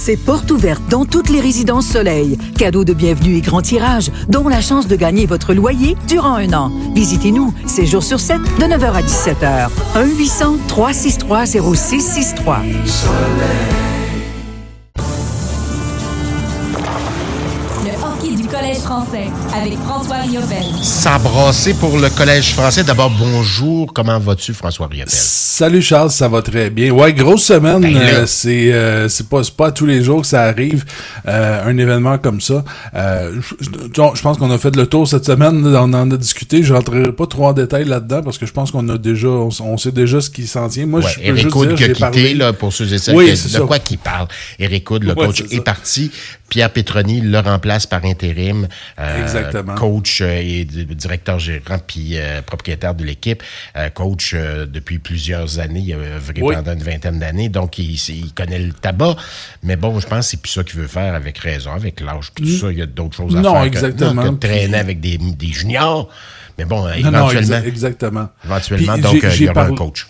c'est porte ouverte dans toutes les résidences Soleil. Cadeau de bienvenue et grand tirage, dont la chance de gagner votre loyer durant un an. Visitez-nous, 7 jours sur 7, de 9h à 17h. 1-800-363-0663. Du Collège français avec François Riopel. S'embrasser pour le Collège français. D'abord, bonjour. Comment vas-tu, François Riopel? Salut Charles, ça va très bien. Ouais, grosse semaine. Ben euh, c'est euh, c'est pas, pas tous les jours que ça arrive, euh, un événement comme ça. je pense qu'on a fait le tour cette semaine. On en a discuté. Je rentrerai pas trop en détail là-dedans parce que je pense qu'on a déjà, on, sait déjà ce qui s'en tient. Moi, je peux juste dire, qui a quitté, parlé... là, pour ceux et celles oui, de quoi qu'il parle. Eric Hood, le coach, est, est parti. Pierre Petroni le remplace par intérim. Euh, coach euh, et directeur gérant puis euh, propriétaire de l'équipe. coach depuis plusieurs années, il a pendant une vingtaine d'années. Donc, il, connaît le tabac. Mais bon, je pense que c'est plus ça qu'il veut faire avec raison, avec l'âge. Tout ça, il y a d'autres choses à non, faire. Exactement. Que, non, que traîner avec des, des juniors. Mais bon, éventuellement. Non, exactement. Éventuellement, donc, il y aura un coach.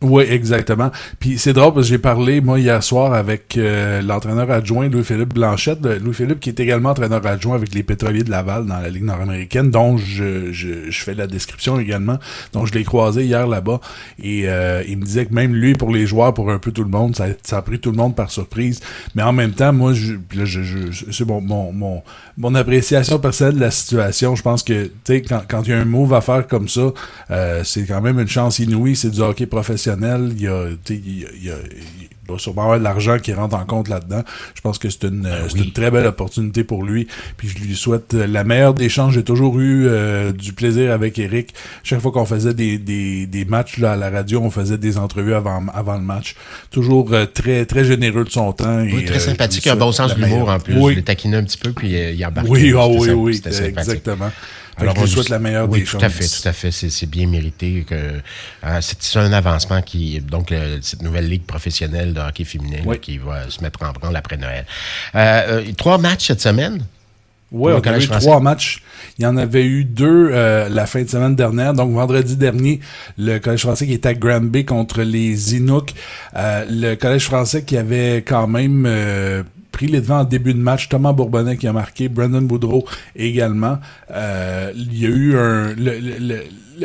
Oui, exactement. Puis c'est drôle parce que j'ai parlé, moi, hier soir avec euh, l'entraîneur adjoint Louis-Philippe Blanchette. Louis-Philippe qui est également entraîneur adjoint avec les pétroliers de Laval dans la Ligue nord-américaine, dont je, je, je, fais la description également. Donc je l'ai croisé hier là-bas. Et euh, il me disait que même lui, pour les joueurs, pour un peu tout le monde, ça, ça a pris tout le monde par surprise. Mais en même temps, moi, je, là, je, je c'est mon, mon, mon, mon, appréciation personnelle de la situation. Je pense que, tu sais, quand, quand il y a un move à faire comme ça, euh, c'est quand même une chance inouïe. C'est du hockey professionnel il y a, il y a, il va sûrement avoir de l'argent qui rentre en compte là-dedans. Je pense que c'est une, ben une très belle opportunité pour lui. Puis je lui souhaite la meilleure des chances. J'ai toujours eu euh, du plaisir avec Eric. Chaque fois qu'on faisait des, des, des, matchs là, à la radio, on faisait des entrevues avant, avant le match. Toujours euh, très très généreux de son temps. Oui, très euh, sympathique. Un bon sens de l'humour en plus. Oui. Je l'ai taquiné un petit peu, puis il a embarqué. Oui, oh, oui, oui, exactement. Alors, je souhaite la meilleure oui, des tout à fait, tout à fait. C'est bien mérité. que euh, C'est un avancement qui, donc, cette nouvelle ligue professionnelle de hockey féminin qui va se mettre en branle après Noël. Euh, euh, trois matchs cette semaine? Oui, on a eu trois matchs. Il y en avait eu deux la fin de semaine dernière. Donc, vendredi dernier, le Collège français qui était à Granby contre les Inuks. le Collège français qui avait quand même les devants en début de match. Thomas Bourbonnais qui a marqué, Brandon Boudreau également. Euh, il y a eu un... le,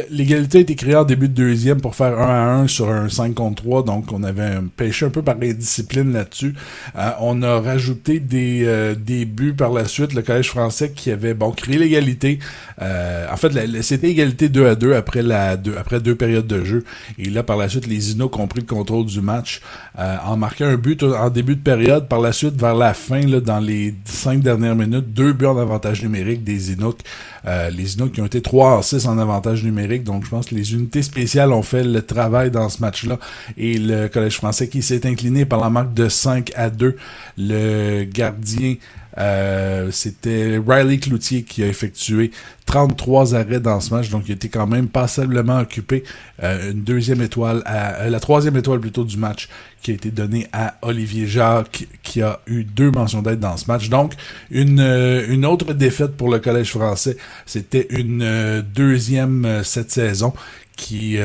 l'égalité a été créée en début de deuxième pour faire 1 à 1 sur un 5 contre 3, donc on avait pêché un peu par indiscipline là-dessus. Euh, on a rajouté des, euh, des buts par la suite, le Collège français qui avait bon créé l'égalité. Euh, en fait, c'était égalité 2 à 2 après, la, deux, après deux périodes de jeu. Et là, par la suite, les Inos ont pris le contrôle du match en marquant un but en début de période. Par la suite, vers la fin, là, dans les cinq dernières minutes, deux buts en avantage numérique des Inuks. les Inuks qui ont été 3 en 6 en avantage numérique donc, je pense que les unités spéciales ont fait le travail dans ce match-là. Et le Collège français qui s'est incliné par la marque de 5 à 2. Le gardien euh, c'était Riley Cloutier qui a effectué 33 arrêts dans ce match, donc il était quand même passablement occupé. Euh, une deuxième étoile, à, euh, la troisième étoile plutôt du match qui a été donnée à Olivier Jacques, qui a eu deux mentions d'aide dans ce match. Donc, une, une autre défaite pour le Collège français. C'était une deuxième cette saison qui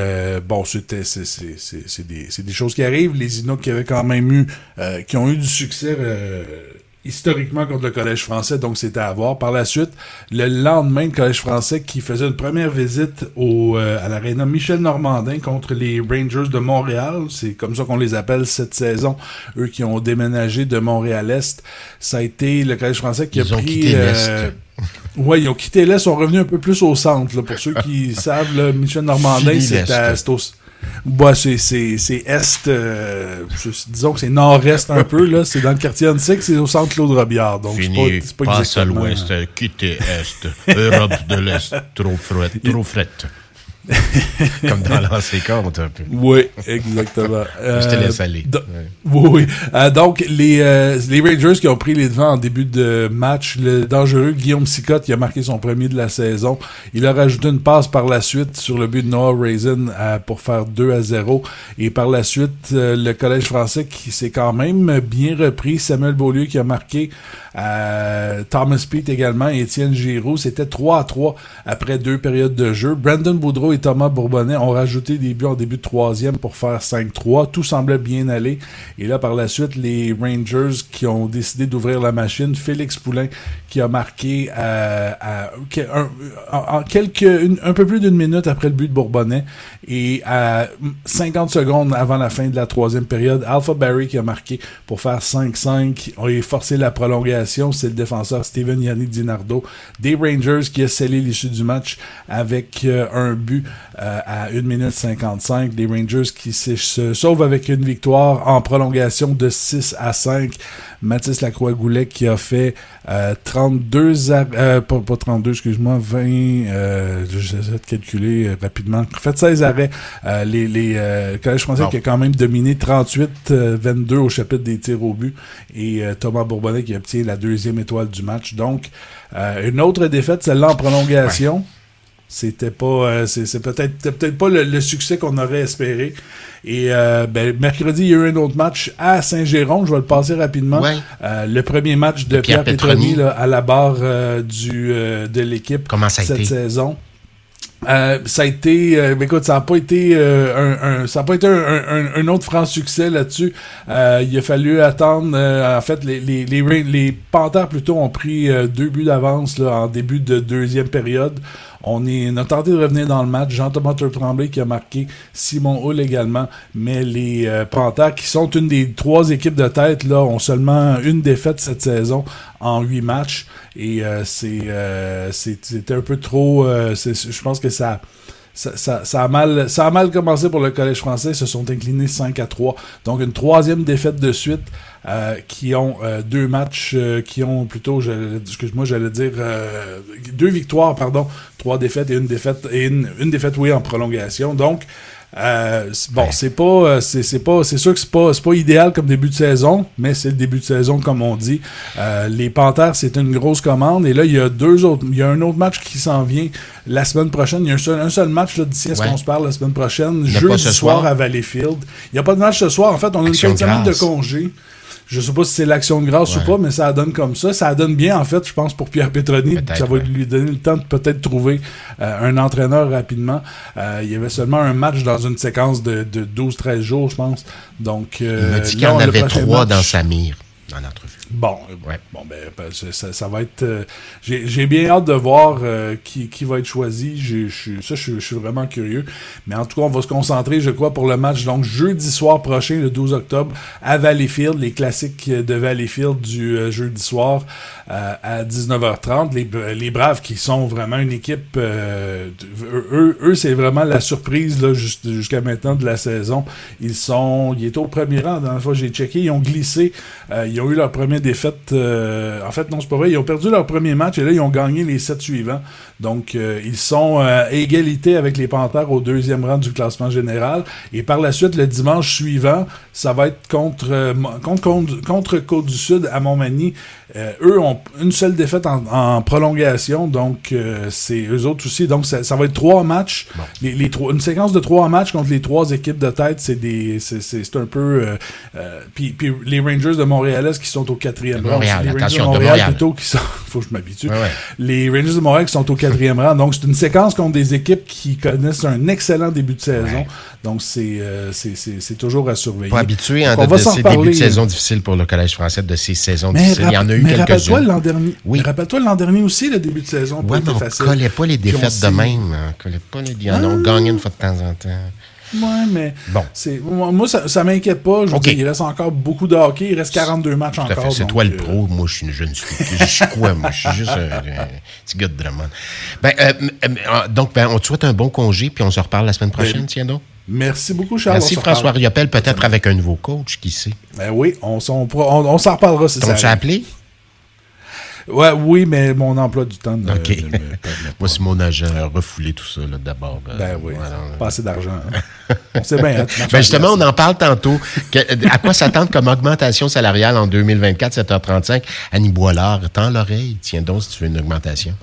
bon c'était c'est des des choses qui arrivent les Inuits qui avaient quand même eu qui ont eu du succès historiquement contre le Collège français, donc c'était à voir. Par la suite, le lendemain, le Collège français qui faisait une première visite au, euh, à l'aréna Michel Normandin contre les Rangers de Montréal. C'est comme ça qu'on les appelle cette saison. Eux qui ont déménagé de Montréal-Est. Ça a été le Collège français qui ils a ont pris... Euh, Ouais, ils ont quitté l'Est, sont revenus un peu plus au centre. Là. Pour ceux qui savent, là, Michel Normandin, c'est au bah, c'est, est, euh, disons que c'est nord-est un peu, là. C'est dans le quartier Antique, c'est au centre Claude Robillard. Donc, c'est pas, pas passe exactement... à l'ouest, quitter est, Europe de l'Est, trop frette, trop frette. Comme dans l'ancien compte, un peu. Oui, exactement. Je te laisse aller. Oui, oui. Euh, donc, les, euh, les Rangers qui ont pris les devants en début de match, le dangereux Guillaume Sicotte, qui a marqué son premier de la saison, il a rajouté une passe par la suite sur le but de Noah Raisin euh, pour faire 2 à 0. Et par la suite, le Collège français qui s'est quand même bien repris. Samuel Beaulieu qui a marqué Thomas Pete également Étienne Giroux. C'était 3 à 3 après deux périodes de jeu. Brandon Boudreau Thomas Bourbonnais ont rajouté des buts en début de troisième pour faire 5-3. Tout semblait bien aller. Et là, par la suite, les Rangers qui ont décidé d'ouvrir la machine, Félix Poulain qui a marqué euh, à, un, quelques, un peu plus d'une minute après le but de Bourbonnais et à 50 secondes avant la fin de la troisième période, Alpha Barry qui a marqué pour faire 5-5. On a forcé la prolongation. C'est le défenseur Steven Yannick Dinardo des Rangers qui a scellé l'issue du match avec euh, un but euh, à 1 minute 55. Les Rangers qui se sauvent avec une victoire en prolongation de 6 à 5. Mathis Lacroix-Goulet qui a fait 32 euh, arrêts, pas, 32, excuse-moi, 20, j'essaie de calculer rapidement. En fait, 16 arrêts. les, les le Collège français qui a quand même dominé 38-22 au chapitre des tirs au but. Et Thomas Bourbonnais qui obtient la deuxième étoile du match. Donc, une autre défaite, celle-là en prolongation c'était pas euh, c'est peut-être peut-être pas le, succès qu'on aurait espéré et euh, ben, mercredi il y a eu un autre match à Saint-Géron je vais le passer rapidement euh, le premier match de, Pierre, Petroni, à la barre du de l'équipe cette saison ça a été, ben, écoute, ça n'a pas été un, ça a pas été un, autre franc succès là-dessus. il a fallu attendre. en fait, les, les, les, les Panthers plutôt ont pris deux buts d'avance en début de deuxième période. On, est, a tenté de revenir dans le match. Jean-Thomas Tremblay qui a marqué, Simon Hull également. Mais les euh, qui sont une des trois équipes de tête, là, ont seulement une défaite cette saison en huit matchs. Et euh, c'est euh, c'était un peu trop. je pense que ça ça, ça, a mal, ça a mal commencé pour le Collège français. Ils se sont inclinés 5 à 3. Donc, une troisième défaite de suite euh, qui ont euh, deux matchs, euh, qui ont plutôt, excuse-moi, j'allais dire deux victoires, pardon, trois défaites et une défaite, et une, une défaite, oui, en prolongation. Donc, euh, bon, c'est pas, euh, c'est pas, c'est sûr que c'est pas, pas idéal comme début de saison, mais c'est le début de saison comme on dit. Euh, les Panthers, c'est une grosse commande et là il y a deux autres, il y a un autre match qui s'en vient la semaine prochaine. Il y a un seul, un seul match d'ici à ce qu'on se parle la semaine prochaine, jeudi soir, à Valleyfield. Il n'y a pas de match ce soir. En fait, on a une semaine de congé. Je sais pas si c'est l'action de grâce ou pas, mais ça donne comme ça. Ça donne bien, en fait, je pense, pour Pierre Petroni. Ça va lui donner le temps de peut-être trouver euh, un entraîneur rapidement. Euh, il y avait seulement un match dans une séquence de, de 12-13 jours, je pense. Donc, euh, il m'a dit qu'il en avait trois dans sa mire dans l'entrevue. Bon, ouais. bon ben, ben ça, ça, va être. Euh, j'ai bien hâte de voir euh, qui, qui, va être choisi. Je, ça, je, suis vraiment curieux. Mais en tout cas, on va se concentrer, je crois, pour le match. Donc, jeudi soir prochain, le 12 octobre, à Valleyfield, les classiques de Valleyfield du euh, jeudi soir à 19h30. Les, les, Braves qui sont vraiment une équipe. eux, eux c'est vraiment la surprise là jusqu'à maintenant de la saison. Ils sont. Ils étaient au premier rang. La fois j'ai checké, ils ont glissé. ils ont eu leur premier défaite. Euh, en fait, non, c'est pas vrai. Ils ont perdu leur premier match et là, ils ont gagné les sept suivants. Donc, euh, ils sont euh, à égalité avec les Panthers au deuxième rang du classement général. Et par la suite, le dimanche suivant, ça va être contre, contre, contre, Côte-du-Sud à Montmagny. eux ont une seule défaite en, prolongation. Donc, c'est eux autres aussi. Donc, ça, va être trois matchs. Les, les, trois, une séquence de trois matchs contre les trois équipes de tête, c'est des c'est un peu... puis, puis les Rangers de Montréal qui sont au quatrième rang. les Rangers de Montréal, plutôt qui sont. faut que je m'habitue. Les Rangers de Montréal qui sont au quatrième rang. Donc, c'est une séquence contre des équipes qui connaissent un excellent début de saison. Donc, euh, c'est toujours à surveiller. Pas habitué hein, de, ces débuts de saison difficiles pour le Collège français, de ces saisons difficiles. Il y en a eu quelques-unes. Rappelle-toi l'an dernier. Oui. Rappelle-toi l'an dernier aussi, le début de saison. Oui, mais on ne collait pas les défaites de même. On collait pas les... Ont gagné une fois de temps en temps. Ouais, mais bon. c'est moi, ça, ça m'inquiète pas. Je okay. il reste encore beaucoup de hockey. Il reste 42 matchs encore. C'est toi le euh, pro. Moi, je suis une jeune fille. Je suis quoi, moi? Je suis juste un, petit gars de Drummond. Ben, euh, euh, donc, ben, on te souhaite un bon congé, puis on se reparle la semaine prochaine, ben, tiens donc. Merci beaucoup, Charles. Merci, François Riopel, peut-être avec un nouveau coach, qui sait? Ben oui, on, on, on, s'en reparlera, c'est ça. T'as appelé? Ouais, oui, mais mon emploi du temps. Ne, OK. Moi, c'est mon agent a refoulé tout ça, d'abord. Euh, ben oui. pas assez d'argent. Hein. on sait bien. Hein, ben justement, on en parle tantôt. à quoi s'attendre comme augmentation salariale en 2024, 7h35? Annie Boilard, tends l'oreille. Tiens donc si tu veux une augmentation.